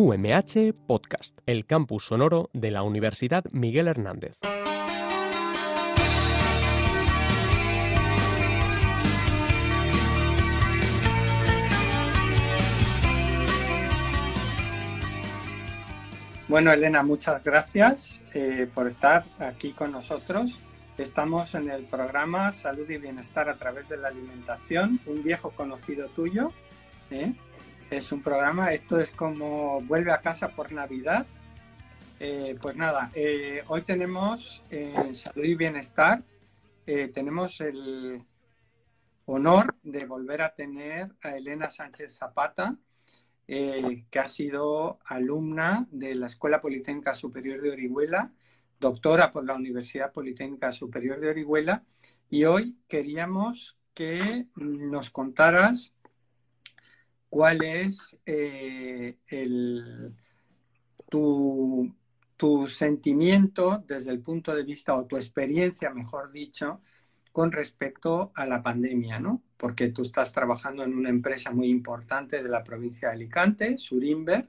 UMH Podcast, el campus sonoro de la Universidad Miguel Hernández. Bueno, Elena, muchas gracias eh, por estar aquí con nosotros. Estamos en el programa Salud y Bienestar a través de la alimentación, un viejo conocido tuyo. ¿eh? Es un programa, esto es como vuelve a casa por Navidad. Eh, pues nada, eh, hoy tenemos en Salud y Bienestar, tenemos el honor de volver a tener a Elena Sánchez Zapata, que ha sido alumna de la Escuela Politécnica Superior de Orihuela doctora por la Universidad Politécnica Superior de Orihuela, y hoy queríamos que nos contaras cuál es eh, tu, tu, sentimiento desde el punto de vista, o tu experiencia, mejor dicho, con respecto a la pandemia, ¿no? Porque tú estás trabajando en una empresa muy importante de la provincia de Alicante, Surimber,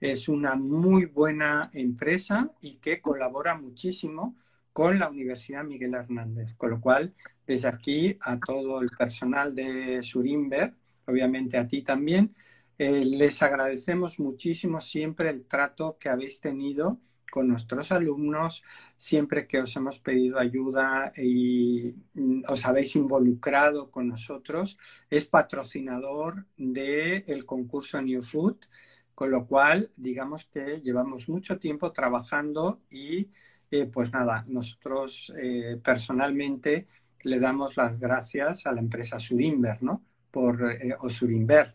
es una muy buena empresa y que colabora muchísimo con la Universidad Miguel Hernández. Con lo cual, desde aquí a todo el personal de Surimber, obviamente a ti también, eh, les agradecemos muchísimo siempre el trato que habéis tenido con nuestros alumnos, siempre que os hemos pedido ayuda y mm, os habéis involucrado con nosotros. Es patrocinador del concurso New Food con lo cual, digamos que llevamos mucho tiempo trabajando y eh, pues nada, nosotros eh, personalmente le damos las gracias a la empresa Surinver, ¿no? Por, eh, o Surinver,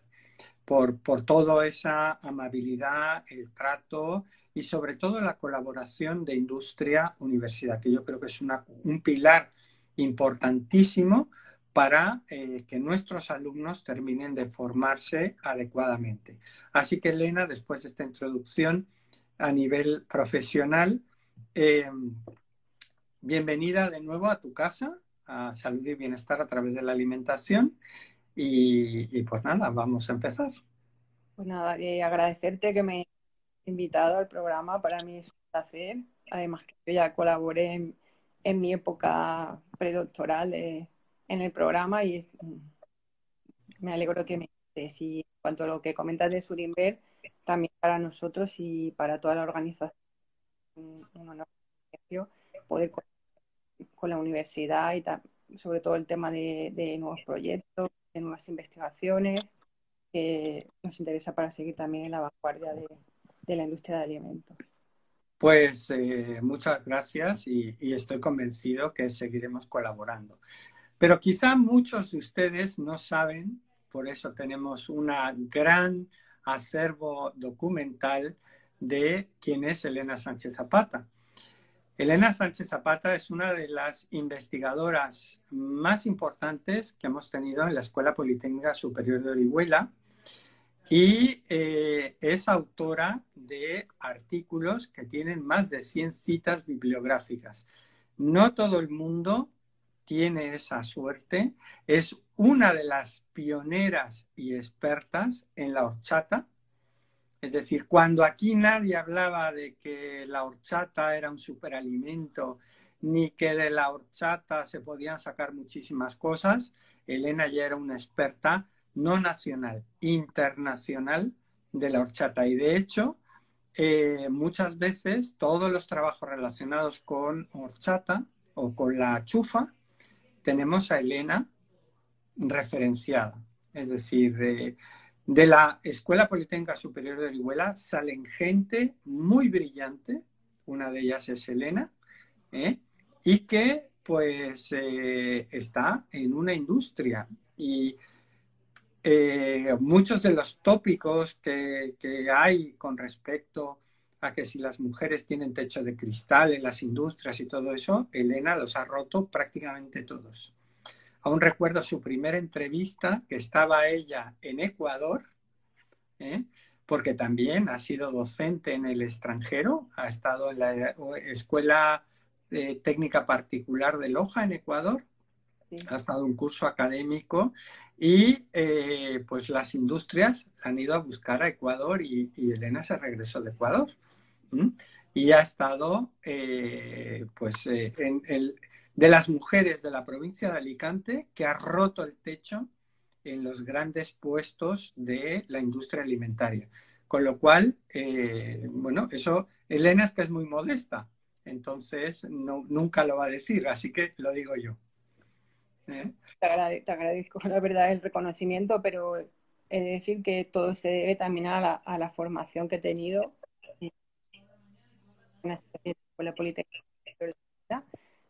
por, por toda esa amabilidad, el trato y sobre todo la colaboración de industria-universidad, que yo creo que es un pilar importantísimo para eh, que nuestros alumnos terminen de formarse adecuadamente. Así que Elena, después de esta introducción a nivel profesional, eh, bienvenida de nuevo a tu casa, a Salud y Bienestar a través de la alimentación. Y, pues nada, vamos a empezar. Pues nada, agradecerte que me hayas invitado al programa. Para mí es un placer. Además que yo ya colaboré en, mi época predoctoral en el programa y me alegro que me estés. Y en cuanto a lo que comentas de Surinver, también para nosotros y para toda la organización, un honor poder con, la universidad y sobre todo el tema de, nuevos proyectos, de nuevas investigaciones, que nos interesa para seguir también en la vanguardia de, la industria de alimentos. Pues eh, muchas gracias y, estoy convencido que seguiremos colaborando. Pero quizá muchos de ustedes no saben, por eso tenemos un gran acervo documental de quién es Elena Sánchez Zapata. Elena Sánchez Zapata es una de las investigadoras más importantes que hemos tenido en la Escuela Politécnica Superior de Orihuela y eh, es autora de artículos que tienen más de 100 citas bibliográficas. No todo el mundo tiene esa suerte, es una de las pioneras y expertas en la horchata. Es decir, cuando aquí nadie hablaba de que la horchata era un superalimento, ni que de la horchata se podían sacar muchísimas cosas, Elena ya era una experta no nacional, internacional de la horchata. Y de hecho, eh, muchas veces todos los trabajos relacionados con horchata o con la chufa tenemos a Elena referenciada. Es decir, de, la Escuela Politécnica Superior de Orihuela salen gente muy brillante, una de ellas es Elena, ¿eh? y que pues eh, está en una industria. Y eh, muchos de los tópicos que, que hay con respecto a que si las mujeres tienen techo de cristal en las industrias y todo eso, Elena los ha roto prácticamente todos. Aún recuerdo su primera entrevista, que estaba ella en Ecuador, ¿eh? porque también ha sido docente en el extranjero, ha estado en la Escuela eh, Técnica Particular de Loja en Ecuador, ha estado en un curso académico Y eh, pues las industrias han ido a buscar a Ecuador y, Elena se regresó de Ecuador. Y ha estado pues en el, de las mujeres de la provincia de Alicante que ha roto el techo en los grandes puestos de la industria alimentaria. Con lo cual, bueno, eso, Elena es que es muy modesta, entonces no, nunca lo va a decir, así que lo digo yo. ¿Eh? Te, agradezco, la verdad, el reconocimiento, pero he de decir que todo se debe también a la, a la formación que he tenido en la Escuela Politécnica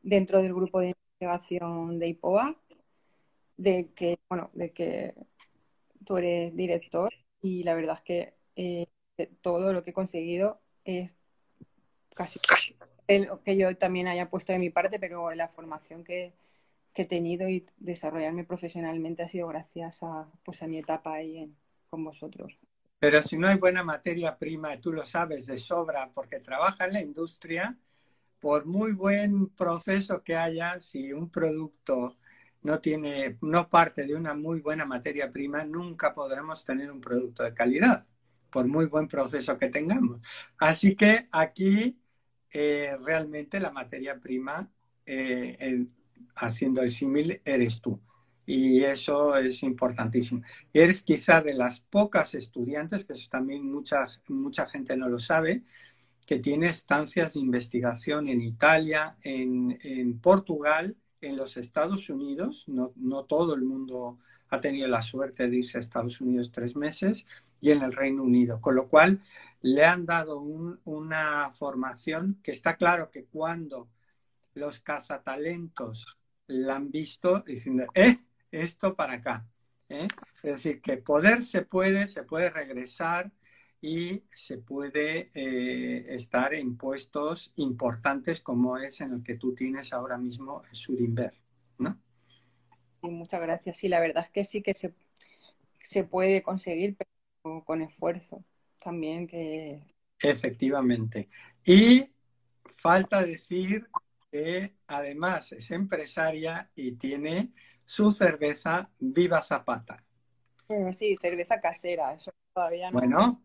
dentro del grupo de investigación de IPOA, de que, bueno, de que tú eres director y la verdad es que eh, todo lo que he conseguido es casi lo que yo también haya puesto de mi parte, pero la formación que, que he tenido y desarrollarme profesionalmente ha sido gracias a, pues, a mi etapa ahí con vosotros. Pero si no hay buena materia prima, tú lo sabes de sobra, porque trabaja en la industria, por muy buen proceso que haya, si un producto no tiene, no parte de una muy buena materia prima, nunca podremos tener un producto de calidad, por muy buen proceso que tengamos. Así que aquí eh, realmente la materia prima eh, haciendo el símil, eres tú. Y eso es importantísimo. Eres quizá de las pocas estudiantes, que eso también mucha, mucha gente no lo sabe, que tiene estancias de investigación en Italia, en, en Portugal, en los Estados Unidos. No, no, todo el mundo ha tenido la suerte de irse a Estados Unidos tres meses y en el Reino Unido. Con lo cual, le han dado una formación que está claro que cuando los cazatalentos la han visto diciendo, eh, esto para acá. ¿eh? Es decir, que poder se puede, se puede regresar y se puede eh, estar en puestos importantes como es en el que tú tienes ahora mismo Surinver, ¿no? muchas gracias. Sí, la verdad es que sí que se, se puede conseguir, pero con esfuerzo también que... Efectivamente. Y falta decir que además es empresaria y tiene su cerveza Viva Zapata. Sí, cerveza casera, eso todavía no. Bueno,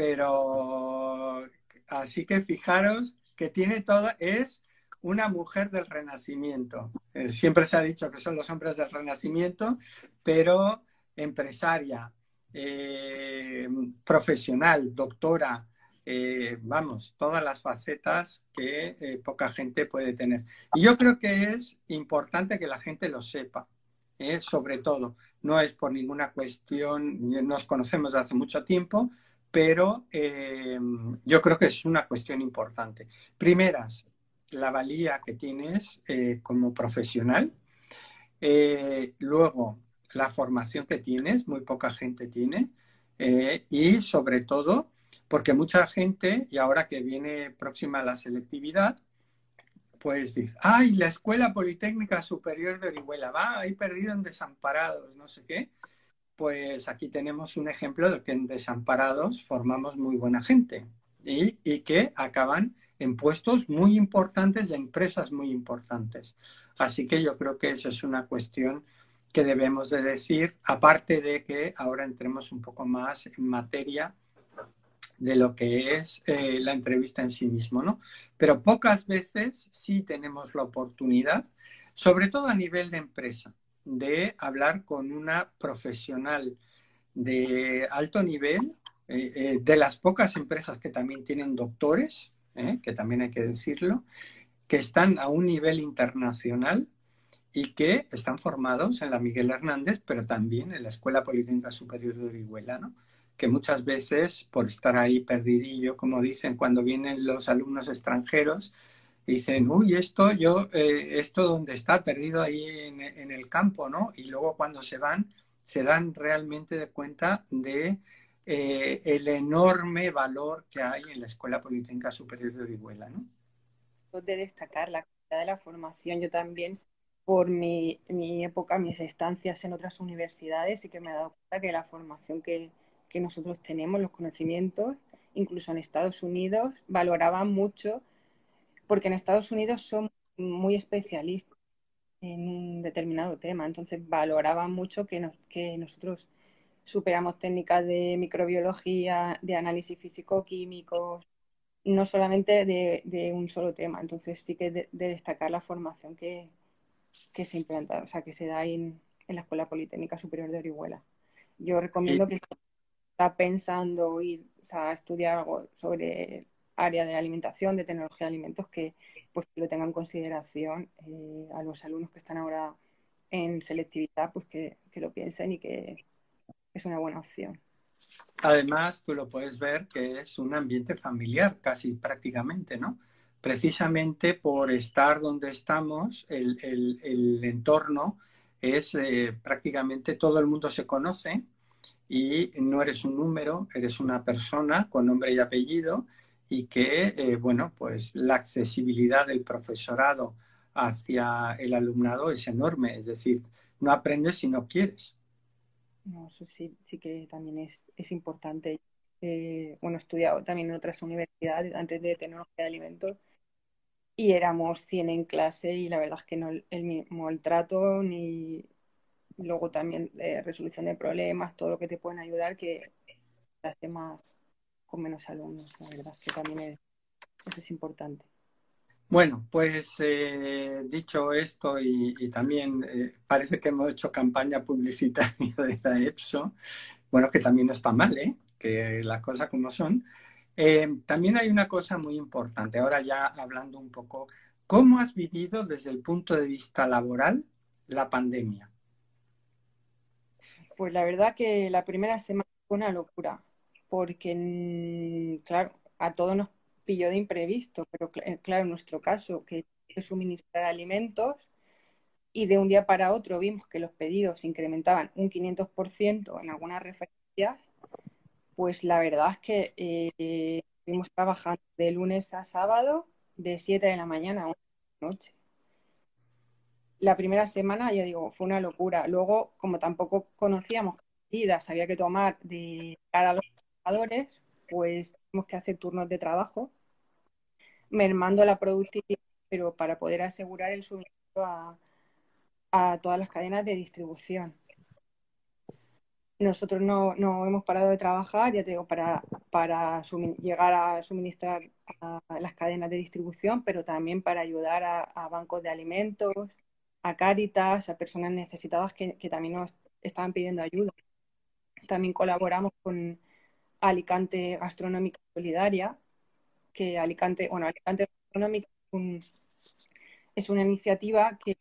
pero así que fijaros que tiene todo, es una mujer del renacimiento. Eh, siempre se ha dicho que son los hombres del renacimiento, pero empresaria, eh, profesional, doctora, eh, vamos, todas las facetas que poca gente puede tener. Y yo creo que es importante que la gente lo sepa, sobre todo. No es por ninguna cuestión, nos conocemos hace mucho tiempo, pero yo creo que es una cuestión importante. Primeras, la valía que tienes como profesional. luego, la formación que tienes, muy poca gente tiene. y sobre todo, porque mucha gente, y ahora que viene próxima la selectividad, pues dice, ay, la Escuela Politécnica Superior de Orihuela, va ahí perdido en desamparados, no sé qué. Pues aquí tenemos un ejemplo de que en desamparados formamos muy buena gente y, que acaban en puestos muy importantes de empresas muy importantes. Así que yo creo que eso es una cuestión que debemos de decir, aparte de que ahora entremos un poco más en materia de lo que es eh, la entrevista en sí mismo, ¿no? Pero pocas veces sí tenemos la oportunidad, sobre todo a nivel de empresa, de hablar con una profesional de alto nivel, eh, eh, de las pocas empresas que también tienen doctores, que también hay que decirlo, que están a un nivel internacional y que están formados en la Miguel Hernández, pero también en la Escuela Politécnica Superior de Orihuela, ¿no? que muchas veces por estar ahí perdidillo, como dicen cuando vienen los alumnos extranjeros, dicen, uy, esto yo, eh, esto donde está perdido ahí en, el campo, ¿no? Y luego cuando se van, se dan realmente de cuenta de eh, el enorme valor que hay en la Escuela Politécnica Superior de Orihuela, ¿no? De destacar la calidad de la formación, yo también por mi, mi época, mis estancias en otras universidades, y que me he dado cuenta que la formación que, que nosotros tenemos, los conocimientos, incluso en Estados Unidos, valoraban mucho, porque en Estados Unidos son muy especialistas en un determinado tema. Entonces valoraban mucho que, que nosotros superamos técnicas de microbiología, de análisis físico-químico, no solamente de, un solo tema. Entonces sí que de, destacar la formación que, se implanta, o sea, que se da en, en, la Escuela Politécnica Superior de Orihuela. Yo recomiendo que si está pensando ir a estudiar algo sobre área de alimentación, de tecnología de alimentos, que pues lo tengan en consideración eh, a los alumnos que están ahora en selectividad, pues que, que lo piensen y que es una buena opción. Además, tú lo puedes ver que es un ambiente familiar, casi prácticamente, ¿no? Precisamente por estar donde estamos, el, el, entorno es eh, prácticamente todo el mundo se conoce y no eres un número, eres una persona con nombre y apellido y que, eh, bueno, pues la accesibilidad del profesorado hacia el alumnado es enorme, es decir, no aprendes si no quieres. No, eso sí, sí que también es, es importante. Eh, bueno, he estudiado también en otras universidades antes de tecnología de alimentos y éramos 100 en clase y la verdad es que no el mismo el trato ni luego también eh, resolución de problemas, todo lo que te pueden ayudar que las demás con menos alumnos, la verdad que también es, eso es importante. Bueno, pues eh, dicho esto y, también eh, parece que hemos hecho campaña publicitaria de la EPSO, bueno, que también no está mal, ¿eh? que las cosas como son. Eh, también hay una cosa muy importante, ahora ya hablando un poco, ¿cómo has vivido desde el punto de vista laboral la pandemia? Pues la verdad que la primera semana fue una locura, porque, mm, claro, a todos nos pilló de imprevisto, pero eh, claro, en nuestro caso, que suministrar alimentos y de un día para otro vimos que los pedidos incrementaban un 500% en algunas referencias, pues la verdad es que eh, estuvimos trabajando de lunes a sábado de 7 de la mañana a 1 de la noche. La primera semana, ya digo, fue una locura. Luego, como tampoco conocíamos qué medidas había que tomar de cara a los pues tuvimos que hacer turnos de trabajo mermando la productividad, pero para poder asegurar el suministro a, todas las cadenas de distribución. Nosotros no, hemos parado de trabajar, ya te digo, para, para llegar a suministrar a las cadenas de distribución, pero también para ayudar a, bancos de alimentos, a Cáritas, a personas necesitadas que, también nos estaban pidiendo ayuda. También colaboramos con Alicante Gastronómica Solidaria, que Alicante, bueno, Alicante Económica es una iniciativa que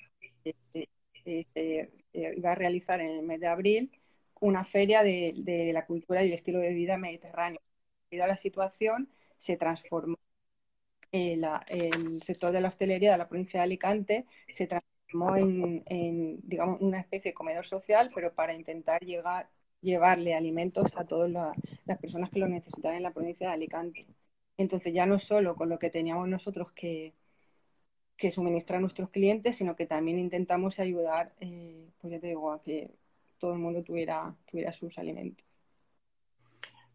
se iba a realizar en el mes de abril una feria de, la cultura y el estilo de vida mediterráneo. Debido a la situación, se transformó el, sector de la hostelería de la provincia de Alicante, se transformó en, digamos, una especie de comedor social, pero para intentar llegar, llevarle alimentos a todas las personas que lo necesitan en la provincia de Alicante. Entonces ya no solo con lo que teníamos nosotros que, que suministrar a nuestros clientes, sino que también intentamos ayudar, eh, pues ya te digo, a que todo el mundo tuviera, tuviera sus alimentos.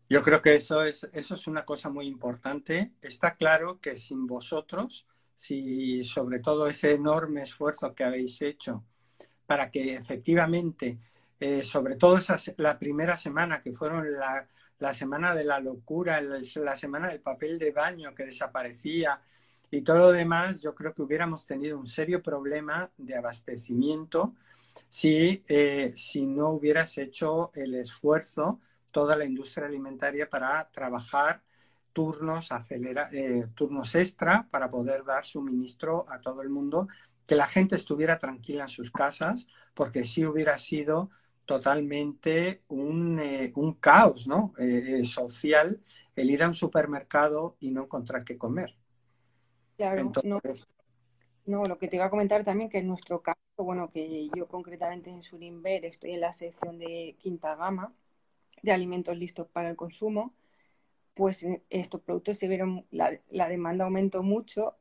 Yo creo que eso es, eso es una cosa muy importante. Está claro que sin vosotros, si sobre todo ese enorme esfuerzo que habéis hecho para que efectivamente, eh, sobre todo esa, la primera semana, que fueron la, la semana de la locura, la semana del papel de baño que desaparecía y todo lo demás, yo creo que hubiéramos tenido un serio problema de abastecimiento si, eh, si no hubieras hecho el esfuerzo toda la industria alimentaria para trabajar turnos, eh, turnos extra para poder dar suministro a todo el mundo, que la gente estuviera tranquila en sus casas, porque si hubiera sido totalmente un, eh, un caos ¿no? Eh, eh, social el ir a un supermercado y no encontrar qué comer. Claro, no, lo que te iba a comentar también que en nuestro caso, bueno, que yo concretamente en Surinver estoy en la sección de quinta gama de alimentos listos para el consumo, pues estos productos se vieron, la, la demanda aumentó mucho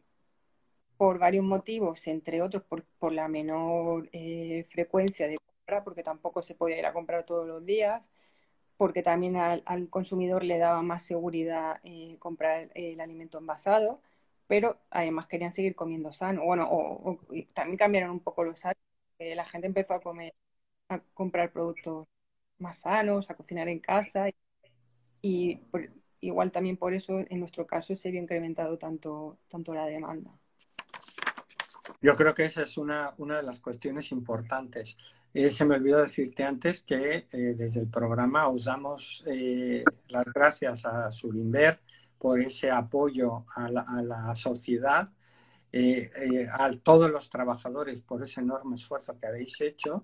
por varios motivos, entre otros por, por la menor frecuencia de porque tampoco se podía ir a comprar todos los días, porque también al, consumidor le daba más seguridad eh, comprar el alimento envasado, pero además querían seguir comiendo sano. Bueno, también cambiaron un poco los hábitos. la gente empezó a comer, a comprar productos más sanos, a cocinar en casa y, igual también por eso en nuestro caso se vio incrementado tanto, tanto la demanda. Yo creo que esa es una de las cuestiones importantes. Eh, se me olvidó decirte antes que eh, desde el programa os damos eh, las gracias a Surinver por ese apoyo a la, sociedad, a todos los trabajadores por ese enorme esfuerzo que habéis hecho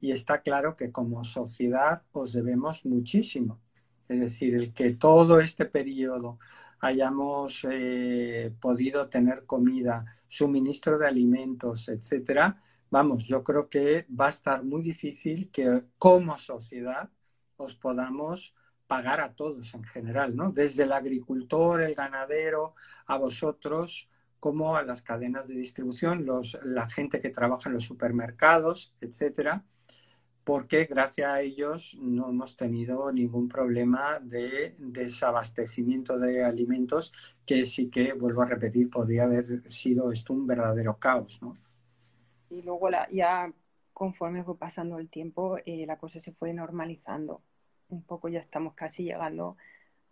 y está claro que como sociedad os debemos muchísimo. Es decir, el que todo este periodo hayamos podido tener comida, suministro de alimentos, etcétera, vamos, yo creo que va a estar muy difícil que como sociedad os podamos pagar a todos en general, ¿no? Desde el agricultor, el ganadero, a vosotros, como a las cadenas de distribución, los, la gente que trabaja en los supermercados, etcétera, porque gracias a ellos no hemos tenido ningún problema de desabastecimiento de alimentos, que sí que, vuelvo a repetir, podría haber sido esto un verdadero caos, ¿no? Y luego la, ya conforme fue pasando el tiempo, eh, la cosa se fue normalizando. Un poco ya estamos casi llegando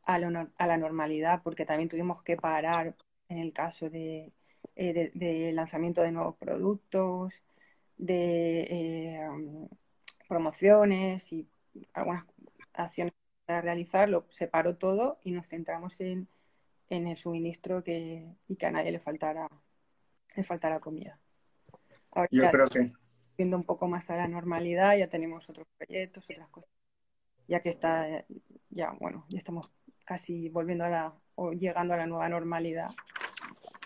a, a la normalidad, porque también tuvimos que parar en el caso de, eh, lanzamiento de nuevos productos, de eh, promociones y algunas acciones para realizarlo. Se paró todo y nos centramos en, en el suministro que, y que a nadie le faltara, le faltara comida. Yo creo que. Viendo un poco más a la normalidad, ya tenemos otros proyectos, otras cosas. Ya que está, ya bueno, ya estamos casi volviendo a la, o llegando a la nueva normalidad.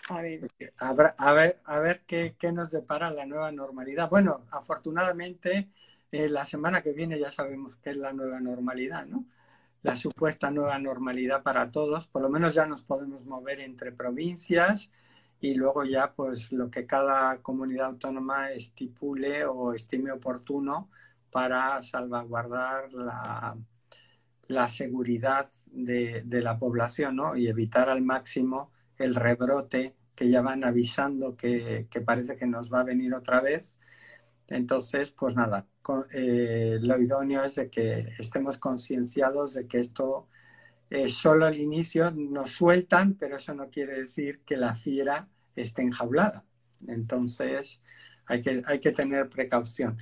A ver. A ver, a ver, a ver qué, qué, nos depara la nueva normalidad. Bueno, afortunadamente, eh, la semana que viene ya sabemos qué es la nueva normalidad, ¿no? La supuesta nueva normalidad para todos. Por lo menos ya nos podemos mover entre provincias y luego ya pues lo que cada comunidad autónoma estipule o estime oportuno para salvaguardar la, la seguridad de, la población ¿no? y evitar al máximo el rebrote que ya van avisando que, parece que nos va a venir otra vez. Entonces, pues nada, eh, lo idóneo es de que estemos concienciados de que esto es solo el inicio, nos sueltan, pero eso no quiere decir que la fiera esté enjaulada. Entonces, hay que, hay que tener precaución.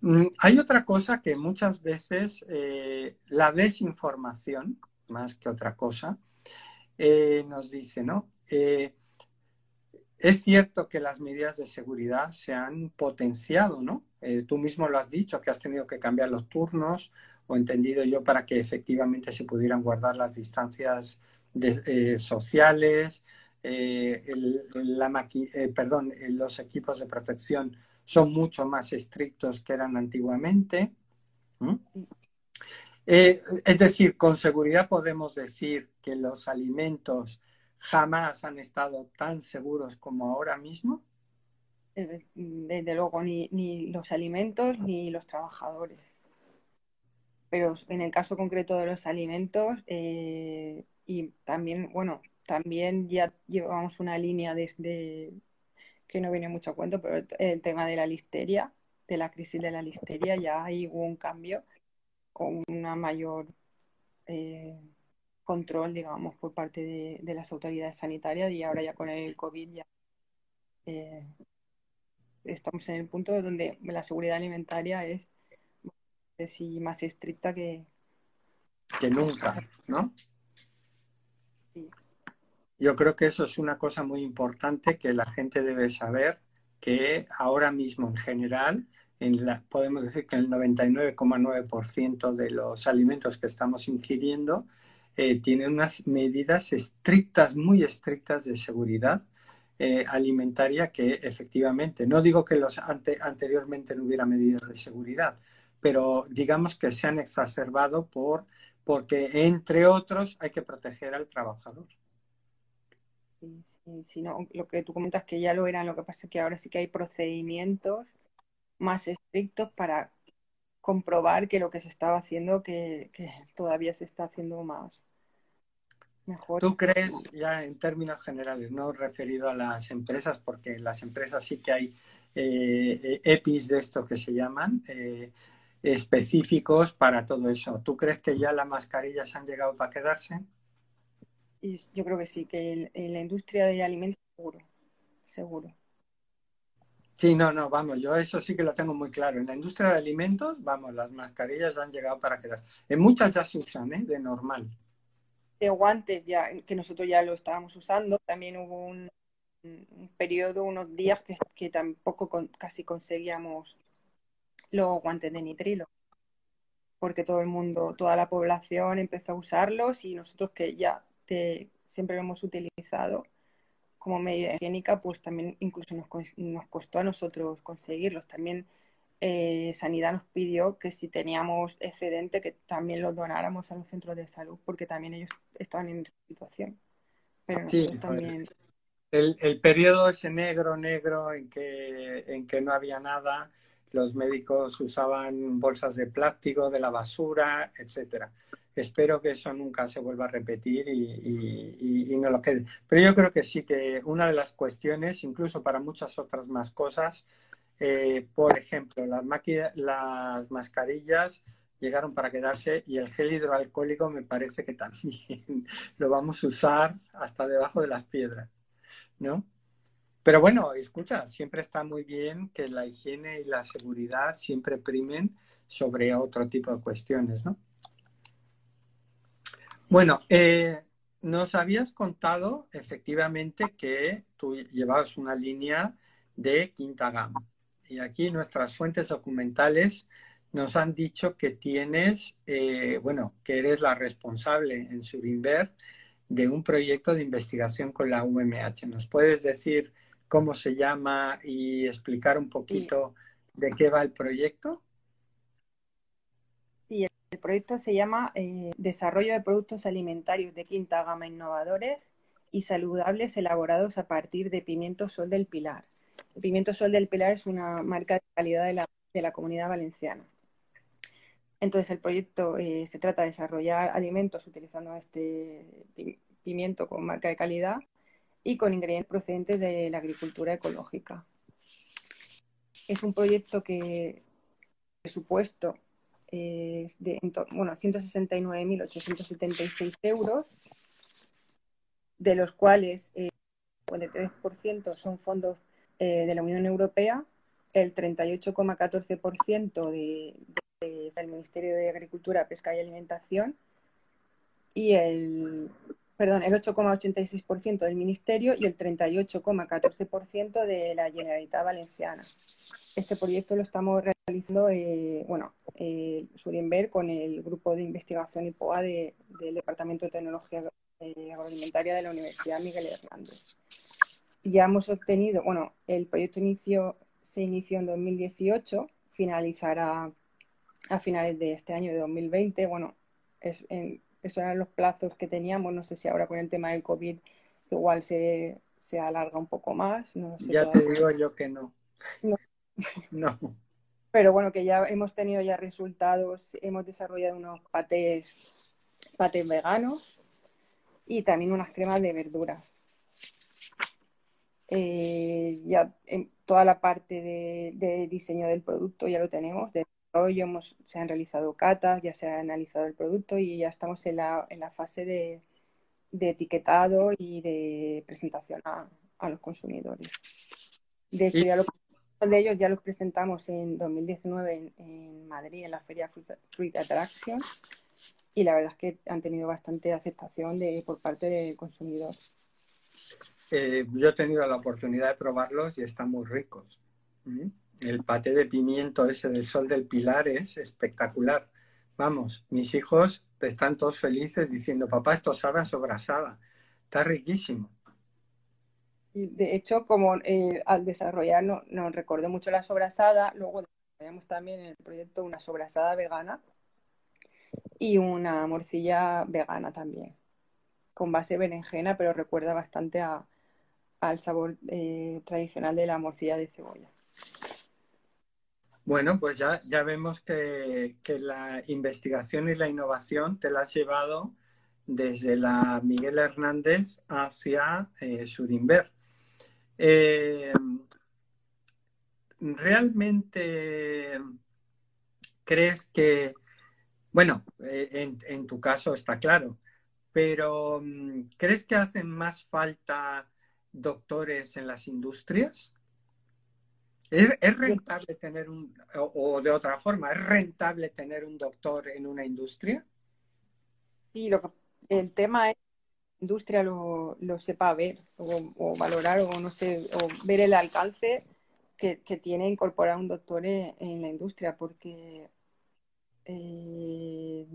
Mm, hay otra cosa que muchas veces eh, la desinformación, más que otra cosa, eh, nos dice, ¿no? Eh, es cierto que las medidas de seguridad se han potenciado, ¿no? tú mismo lo has dicho, que has tenido que cambiar los turnos, o entendido yo, para que efectivamente se pudieran guardar las distancias sociales, eh, la perdón, los equipos de protección son mucho más estrictos que eran antiguamente. Eh, es decir, con seguridad podemos decir que los alimentos jamás han estado tan seguros como ahora mismo. Eh, desde luego, ni, ni los alimentos ni los trabajadores. Pero en el caso concreto de los alimentos, y también, bueno, también ya llevamos una línea desde que no viene mucho a cuento, pero el tema de la listeria, de la crisis de la listeria, ya hay un cambio con una mayor eh, control, digamos, por parte de, las autoridades sanitarias y ahora ya con el COVID ya eh, estamos en el punto donde la seguridad alimentaria es, más estricta que, que nunca, ¿no? Yo creo que eso es una cosa muy importante que la gente debe saber, que ahora mismo en general, en la, podemos decir que el 99,9% de los alimentos que estamos ingiriendo eh, tienen unas medidas estrictas, muy estrictas de seguridad eh, alimentaria que efectivamente, no digo que los anteriormente no hubiera medidas de seguridad, pero digamos que se han exacerbado por, porque, entre otros, hay que proteger al trabajador sino lo que tú comentas que ya lo eran, lo que pasa es que ahora sí que hay procedimientos más estrictos para comprobar que lo que se estaba haciendo, que, todavía se está haciendo más. mejor. ¿Tú crees, ya en términos generales, no referido a las empresas, porque en las empresas sí que hay eh, EPIs de esto que se llaman, eh, específicos para todo eso. ¿Tú crees que ya las mascarillas han llegado para quedarse? Y yo creo que sí, que en la industria de alimentos seguro, seguro. Sí, no, no, vamos, yo eso sí que lo tengo muy claro. En la industria de alimentos, vamos, las mascarillas han llegado para quedarse. En muchas ya se usan, ¿eh? De normal. De guantes, ya, que nosotros ya lo estábamos usando. También hubo un, periodo, unos días que, que tampoco casi conseguíamos los guantes de nitrilo. Porque todo el mundo, toda la población empezó a usarlos y nosotros que ya te, siempre lo hemos utilizado como medida higiénica, pues también incluso nos, nos costó a nosotros conseguirlos. También eh, Sanidad nos pidió que si teníamos excedente, que también los donáramos a los centros de salud, porque también ellos estaban en esa situación. Pero nosotros también... El, el periodo ese negro, negro, en que, en que no había nada, los médicos usaban bolsas de plástico, de la basura, etcétera espero que eso nunca se vuelva a repetir y, no lo quede. Pero yo creo que sí que una de las cuestiones, incluso para muchas otras más cosas, eh, por ejemplo, las, las mascarillas llegaron para quedarse y el gel hidroalcohólico me parece que también lo vamos a usar hasta debajo de las piedras, ¿no? Pero bueno, escucha, siempre está muy bien que la higiene y la seguridad siempre primen sobre otro tipo de cuestiones, ¿no? Bueno, eh, nos habías contado efectivamente que tú llevabas una línea de quinta gama. Y aquí nuestras fuentes documentales nos han dicho que tienes, eh, bueno, que eres la responsable en Surinver de un proyecto de investigación con la UMH. ¿Nos puedes decir cómo se llama y explicar un poquito de qué va el proyecto? El proyecto se llama eh, Desarrollo de Productos Alimentarios de Quinta Gama Innovadores y Saludables elaborados a partir de Pimiento Sol del Pilar. El Pimiento Sol del Pilar es una marca de calidad de la, comunidad valenciana. Entonces, el proyecto eh, se trata de desarrollar alimentos utilizando este pimiento con marca de calidad y con ingredientes procedentes de la agricultura ecológica. Es un proyecto que, presupuesto, de bueno, 169.876 euros, de los cuales el eh, 53% son fondos eh, de la Unión Europea, el 38,14% de, del Ministerio de Agricultura, Pesca y Alimentación y el perdón, el 8,86% del Ministerio y el 38,14% de la Generalitat Valenciana. Este proyecto lo estamos realizando, eh, bueno, eh, Surinver con el grupo de investigación IPOA de, del Departamento de Tecnología eh, Agroalimentaria de la Universidad Miguel Hernández. Ya hemos obtenido, bueno, el proyecto inicio, se inició en 2018, finalizará a finales de este año de 2020. Bueno, es, esos eran los plazos que teníamos. No sé si ahora con el tema del COVID igual se, se alarga un poco más. No ya te digo yo que no. no. Pero bueno, que ya hemos tenido ya resultados, hemos desarrollado unos patés, patés veganos y también unas cremas de verduras. Eh, ya en toda la parte de, diseño del producto ya lo tenemos, de hemos, se han realizado catas, ya se ha analizado el producto y ya estamos en la, en la fase de, etiquetado y de presentación a, los consumidores. De hecho, ya lo de ellos ya los presentamos en 2019 en, Madrid, en la feria Fruit, Attraction, y la verdad es que han tenido bastante aceptación de, por parte del consumidor. Eh, yo he tenido la oportunidad de probarlos y están muy ricos. ¿Mm? El paté de pimiento ese del sol del pilar es espectacular. Vamos, mis hijos están todos felices diciendo, papá, esto sabe a sobrasada. Está riquísimo. Y de hecho, como eh, al desarrollar nos recordó mucho la sobrasada, luego desarrollamos también en el proyecto una sobrasada vegana y una morcilla vegana también, con base berenjena, pero recuerda bastante al sabor eh, tradicional de la morcilla de cebolla. Bueno, pues ya, ya vemos que, que, la investigación y la innovación te la has llevado desde la Miguel Hernández hacia eh. Eh, ¿Realmente crees que, bueno, eh, en, tu caso está claro, pero mm, ¿crees que hacen más falta doctores en las industrias? ¿Es, rentable tener un, o, de otra forma, ¿es rentable tener un doctor en una industria? Sí, lo que, el tema es que la industria lo, sepa ver o, valorar o no sé, o ver el alcance que, tiene incorporar un doctor en, la industria, porque eh,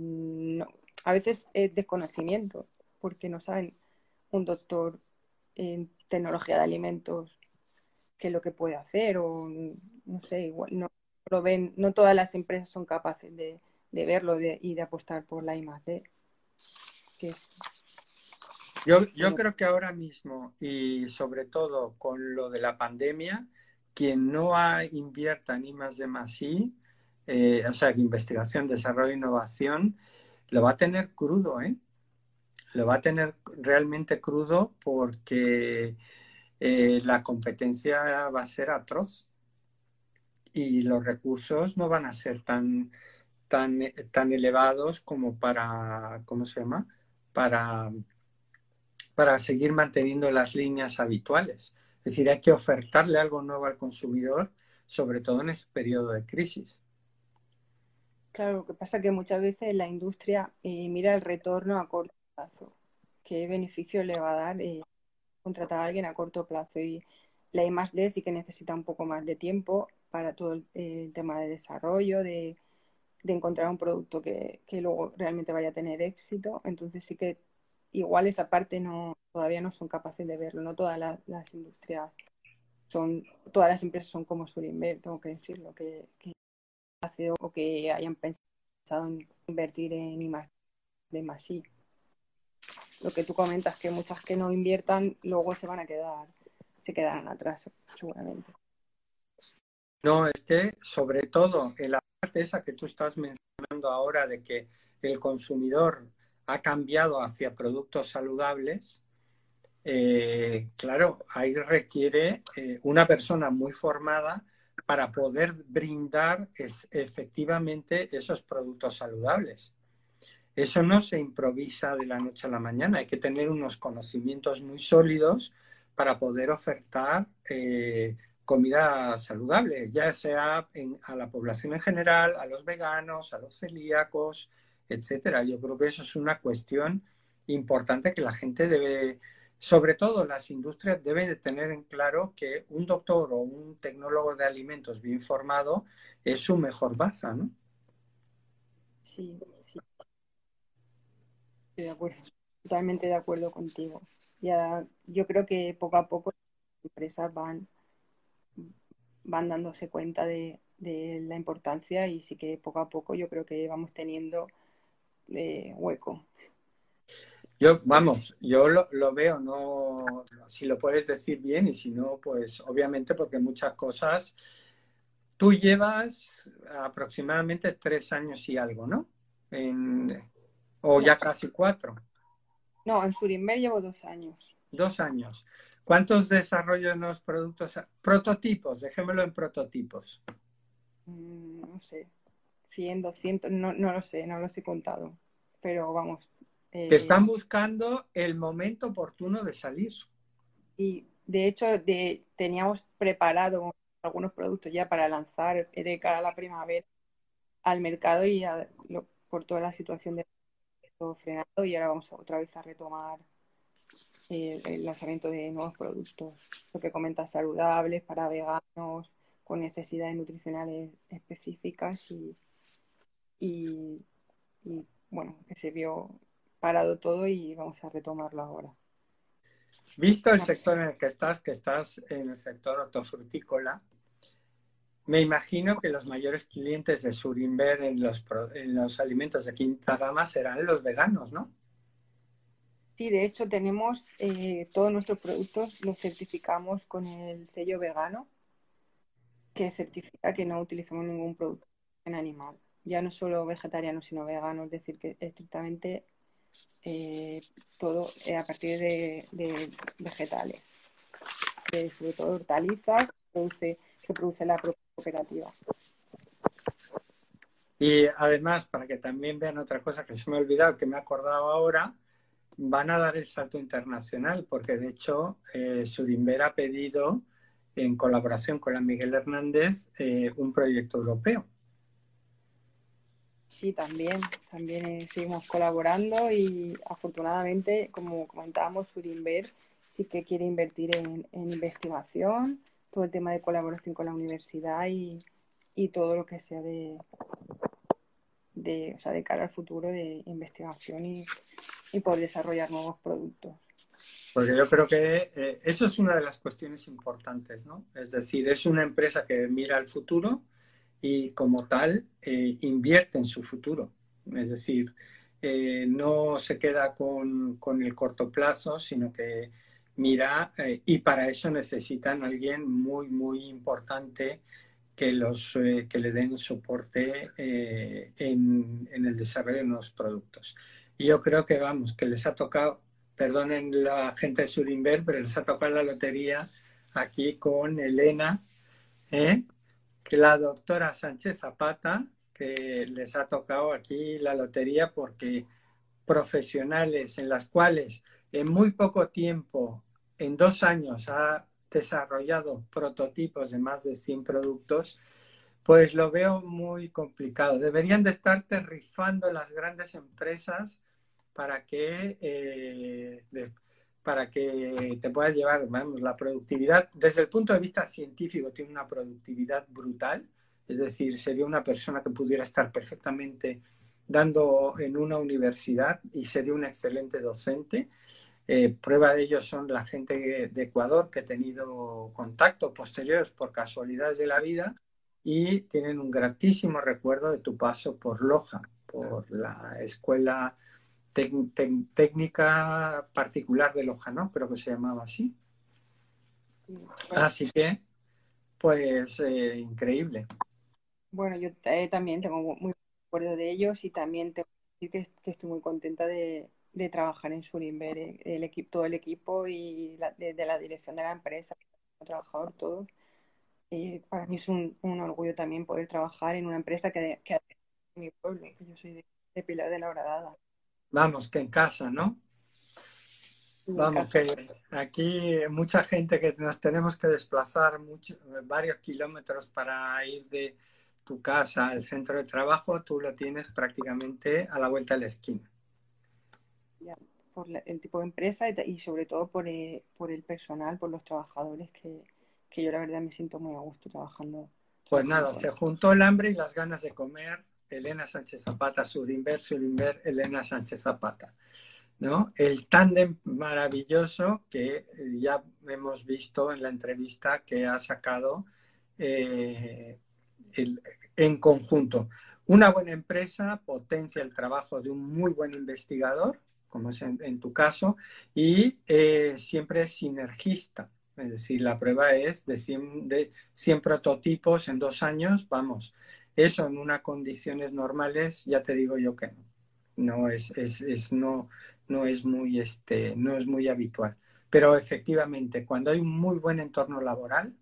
a veces es desconocimiento, porque no saben un doctor en tecnología de alimentos qué es lo que puede hacer o no sé, igual no lo ven, no todas las empresas son capaces de, verlo y de apostar por la I+D. Que yo, yo creo que ahora mismo y sobre todo con lo de la pandemia, quien no invierta en I más más I, eh, o sea, investigación, desarrollo e innovación, lo va a tener crudo, ¿eh? Lo va a tener realmente crudo porque eh, la competencia va a ser atroz y los recursos no van a ser tan, tan, tan elevados como para, ¿cómo se llama? Para, para seguir manteniendo las líneas habituales. Es decir, hay que ofertarle algo nuevo al consumidor, sobre todo en este periodo de crisis. Claro, lo que pasa es que muchas veces la industria eh, mira el retorno a corto plazo. ¿Qué beneficio le va a dar eh, contratar a alguien a corto plazo? Y la I+D sí que necesita un poco más de tiempo para todo el, tema de desarrollo, de, encontrar un producto que, que, luego realmente vaya a tener éxito. Entonces sí que igual esa parte no todavía no son capaces de verlo. No todas las, industrias son, todas las empresas son como Surinver, tengo que decirlo, que, que hace o que hayan pensado en invertir en I de más Lo que tú comentas, que muchas que no inviertan luego se van a quedar, se quedarán atrás, seguramente. No, es que sobre todo en la parte esa que tú estás mencionando ahora de que el consumidor ha cambiado hacia productos saludables, eh, claro, ahí requiere eh, una persona muy formada para poder brindar efectivamente esos productos saludables. Eso no se improvisa de la noche a la mañana, hay que tener unos conocimientos muy sólidos para poder ofertar eh, comida saludable, ya sea a la población en general, a los veganos, a los celíacos, etcétera. Yo creo que eso es una cuestión importante que la gente debe, sobre todo las industrias deben de tener en claro que un doctor o un tecnólogo de alimentos bien formado es su mejor baza, ¿no? Sí, de acuerdo, totalmente de acuerdo contigo. Ya, yo creo que poco a poco las empresas van, van dándose cuenta de, de la importancia y sí que poco a poco yo creo que vamos teniendo de hueco. Yo, vamos, yo lo, veo, no, si lo puedes decir bien y si no, pues obviamente porque muchas cosas, tú llevas aproximadamente tres años y algo, ¿no? O ya casi cuatro. No, en Surinmer llevo dos años. Dos años. ¿Cuántos desarrollos en los productos? Prototipos, déjemelo en prototipos. Mm, no sé, 100, 200, no, no lo sé, no los he contado, pero vamos. Eh, Te están buscando el momento oportuno de salir. Y de hecho de, teníamos preparado algunos productos ya para lanzar de cara a la primavera al mercado y por toda la situación de frenado y ahora vamos otra vez a retomar el, el lanzamiento de nuevos productos. Lo que comentas, saludables para veganos, con necesidades nutricionales específicas y, y, bueno, que se vio parado todo y vamos a retomarlo ahora. Visto el sector en el que estás, que estás en el sector hortofrutícola, me imagino que los mayores clientes de Surinver en los, en los alimentos de quinta gama serán los veganos, ¿no? Sí, de hecho tenemos eh, todos nuestros productos, los certificamos con el sello vegano, que certifica que no utilizamos ningún producto en animal ya no solo vegetariano, sino vegano, es decir, que estrictamente eh, todo eh, a partir de, vegetales, sobre todo hortalizas produce, que produce la propia cooperativa. Y además, para que también vean otra cosa que se me ha olvidado, que me he acordado ahora, van a dar el salto internacional, porque de hecho eh, Surinver ha pedido, en colaboración con la Miguel Hernández, eh, un proyecto europeo. Sí, también, también eh, seguimos colaborando y afortunadamente, como comentábamos, Surinver sí que quiere invertir en, investigación, todo el tema de colaboración con la universidad y, todo lo que sea de, de, o sea, de cara al futuro de investigación y, y poder desarrollar nuevos productos. Porque yo creo que eh, eso es una de las cuestiones importantes, ¿no? Es decir, es una empresa que mira al futuro y como tal eh, invierte en su futuro. Es decir, eh, no se queda con, con, el corto plazo, sino que mira y para eso necesitan a alguien muy, muy importante que, los, que le den soporte en, en el desarrollo de nuevos productos. Y yo creo que, vamos, que les ha tocado, perdonen la gente de Surinver, pero les ha tocado la lotería aquí con Elena, ¿eh? que la doctora Sánchez Zapata, que les ha tocado aquí la lotería porque profesionales en las cuales en muy poco tiempo, en dos años, ha desarrollado prototipos de más de 100 productos, pues lo veo muy complicado. Deberían de estar rifando las grandes empresas para que, eh, para que te puedas llevar, la productividad, desde el punto de vista científico, tiene una productividad brutal, es decir, sería una persona que pudiera estar perfectamente dando en una universidad y sería un excelente docente. Eh, prueba de ello son la gente de Ecuador que he tenido contacto posteriores por casualidades de la vida y tienen un gratísimo recuerdo de tu paso por Loja, por la escuela técnica particular de Loja, ¿no? Creo que se llamaba así. Así que, pues, eh, increíble. Bueno, yo eh, también tengo muy recuerdo de ellos y también tengo que decir que, estoy muy contenta de, trabajar en Surinver, eh, el equipo, todo el equipo y de, la dirección de la empresa, el trabajador, todo. para mí es un, orgullo también poder trabajar en una empresa que, que mi pueblo, que yo soy de, de Pilar de la Horadada. Vamos, que en casa, ¿no? Vamos, que aquí mucha gente que nos tenemos que desplazar mucho, varios kilómetros para ir de tu casa al centro de trabajo, tú lo tienes prácticamente a la vuelta de la esquina. Por el tipo de empresa y, sobre todo por, eh, por, el personal, por los trabajadores, que, que, yo la verdad me siento muy a gusto trabajando. Pues nada, se juntó el hambre y las ganas de comer Elena Sánchez Zapata, Surinver, Surinver, Elena Sánchez Zapata. ¿no? El tándem maravilloso que eh, ya hemos visto en la entrevista que ha sacado eh, en conjunto. Una buena empresa potencia el trabajo de un muy buen investigador, como es en, tu caso, y eh, siempre es sinergista. Es decir, la prueba es de de 100 prototipos en dos años, vamos, eso en unas condiciones normales, ya te digo yo que no. No es, es, no, no es muy este, no es muy habitual. Pero efectivamente, cuando hay un muy buen entorno laboral,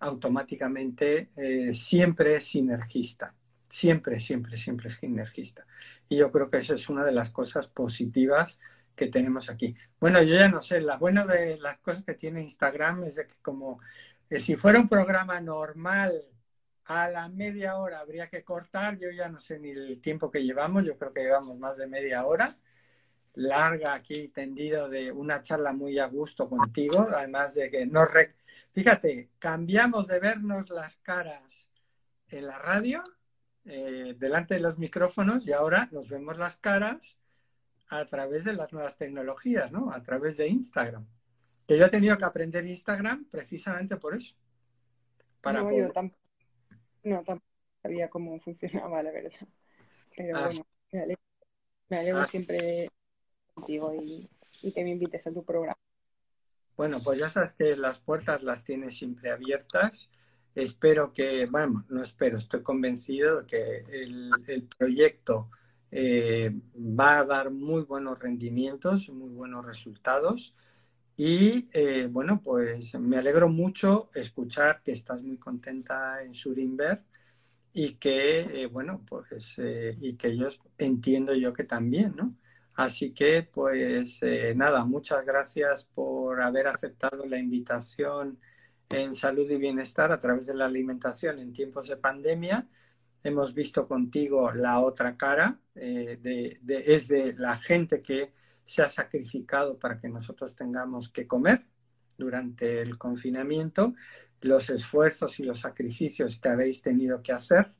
automáticamente eh, siempre es sinergista. Siempre, siempre, siempre es sinergista. Y yo creo que eso es una de las cosas positivas que tenemos aquí. Bueno, yo ya no sé, la buena de las cosas que tiene Instagram es de que como eh, si fuera un programa normal a la media hora habría que cortar, yo ya no sé ni el tiempo que llevamos, yo creo que llevamos más de media hora, larga aquí tendido de una charla muy a gusto contigo, además de que nos... Fíjate, cambiamos de vernos las caras en la radio, eh, delante de los micrófonos, y ahora nos vemos las caras a través de las nuevas tecnologías, ¿no? A través de Instagram. Que yo he tenido que aprender Instagram precisamente por eso. Para poder... No, tampoco sabía cómo funcionaba, la verdad. Pero ah, bueno, me alegro, ah. siempre contigo y, que me invites a tu programa. Bueno, pues ya sabes que las puertas las tienes siempre abiertas. Espero que, bueno, no espero, estoy convencido de que el, proyecto eh, va a dar muy buenos rendimientos, muy buenos resultados. Y eh, bueno, pues me alegro mucho escuchar que estás muy contenta en Surinver y que, eh, bueno, pues, y que ellos entiendo yo que también, ¿no? Así que, pues nada, muchas gracias por haber aceptado la invitación en salud y bienestar a través de la alimentación. En tiempos de pandemia hemos visto contigo la otra cara, eh, de, es de la gente que se ha sacrificado para que nosotros tengamos que comer durante el confinamiento, los esfuerzos y los sacrificios que habéis tenido que hacer,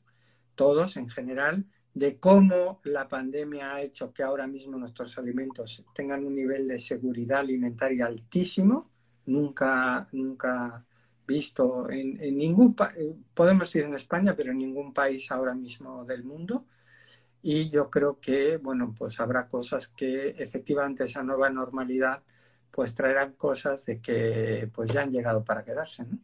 todos en general, de cómo la pandemia ha hecho que ahora mismo nuestros alimentos tengan un nivel de seguridad alimentaria altísimo, nunca, nunca visto en, ningún país, podemos ir en España, pero en ningún país ahora mismo del mundo. Y yo creo que, bueno, pues habrá cosas que efectivamente esa nueva normalidad pues traerán cosas de que pues ya han llegado para quedarse, ¿no?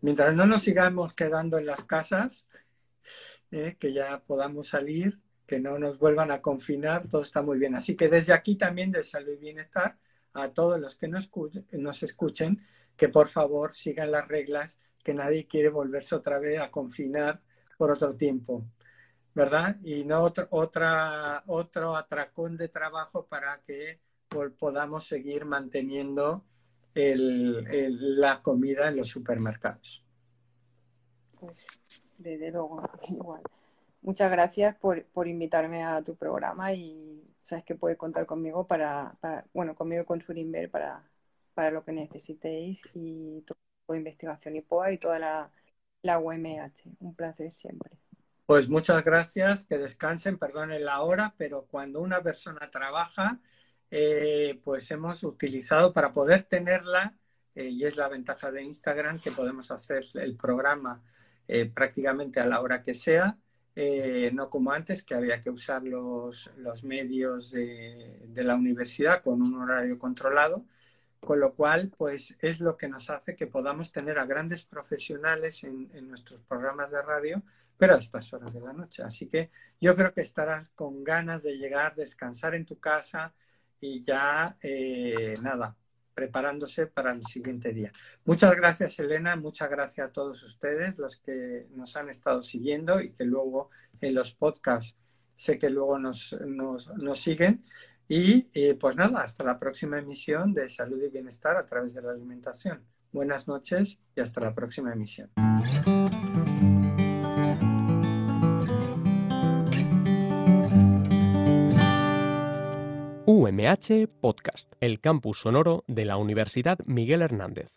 Mientras no nos sigamos quedando en las casas, ¿eh? que ya podamos salir, que no nos vuelvan a confinar, todo está muy bien. Así que desde aquí también de Salud y Bienestar, a todos los que nos escuchen, que por favor sigan las reglas, que nadie quiere volverse otra vez a confinar por otro tiempo, ¿verdad? Y no otro, otra, otro atracón de trabajo para que podamos seguir manteniendo la comida en los supermercados. Pues, desde luego, igual. Muchas gracias por, invitarme a tu programa y sabes que puedes contar conmigo para, bueno, conmigo con Surinver para para lo que necesitéis y todo investigación IPOA y toda la, la UMH. Un placer siempre. Pues muchas gracias, que descansen, perdonen la hora, pero cuando una persona trabaja, eh, pues hemos utilizado para poder tenerla, eh, y es la ventaja de Instagram, que podemos hacer el programa eh, prácticamente a la hora que sea, no como antes, que había que usar los, los medios de, de la universidad con un horario controlado con lo cual, pues es lo que nos hace que podamos tener a grandes profesionales en, nuestros programas de radio, pero a estas horas de la noche. Así que yo creo que estarás con ganas de llegar, descansar en tu casa y ya, eh, nada, preparándose para el siguiente día. Muchas gracias, Elena. Muchas gracias a todos ustedes, los que nos han estado siguiendo y que luego en los podcasts sé que luego nos, nos, nos siguen. Y eh, pues nada, hasta la próxima emisión de Salud y Bienestar a través de la alimentación. Buenas noches y hasta la próxima emisión. UMH Podcast, el campus sonoro de la Universidad Miguel Hernández.